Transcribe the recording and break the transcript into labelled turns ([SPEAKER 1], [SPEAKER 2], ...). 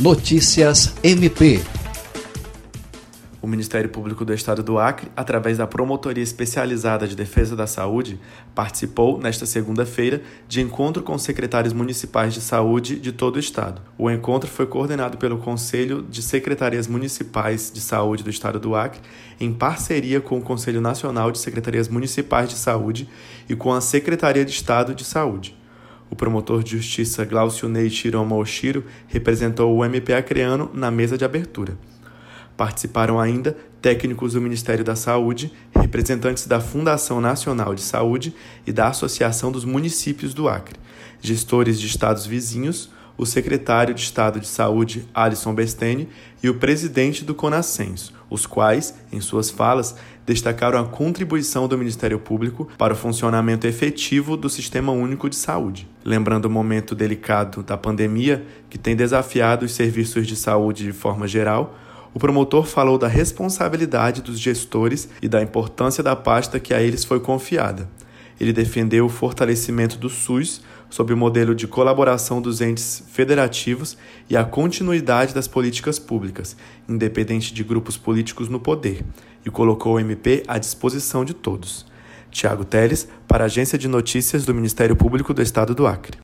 [SPEAKER 1] Notícias MP.
[SPEAKER 2] O Ministério Público do Estado do Acre, através da Promotoria Especializada de Defesa da Saúde, participou, nesta segunda-feira, de encontro com secretários municipais de saúde de todo o Estado. O encontro foi coordenado pelo Conselho de Secretarias Municipais de Saúde do Estado do Acre, em parceria com o Conselho Nacional de Secretarias Municipais de Saúde e com a Secretaria de Estado de Saúde. O promotor de justiça Glaucio Ney Shiroma Oshiro representou o MP acreano na mesa de abertura. Participaram ainda técnicos do Ministério da Saúde, representantes da Fundação Nacional de Saúde e da Associação dos Municípios do Acre, gestores de estados vizinhos, o secretário de Estado de Saúde, Alisson Bestene, e o presidente do Conascenso, os quais, em suas falas, destacaram a contribuição do Ministério Público para o funcionamento efetivo do Sistema Único de Saúde. Lembrando o momento delicado da pandemia que tem desafiado os serviços de saúde de forma geral, o promotor falou da responsabilidade dos gestores e da importância da pasta que a eles foi confiada. Ele defendeu o fortalecimento do SUS sob o modelo de colaboração dos entes federativos e a continuidade das políticas públicas, independente de grupos políticos no poder, e colocou o MP à disposição de todos. Tiago Teles, para a Agência de Notícias do Ministério Público do Estado do Acre.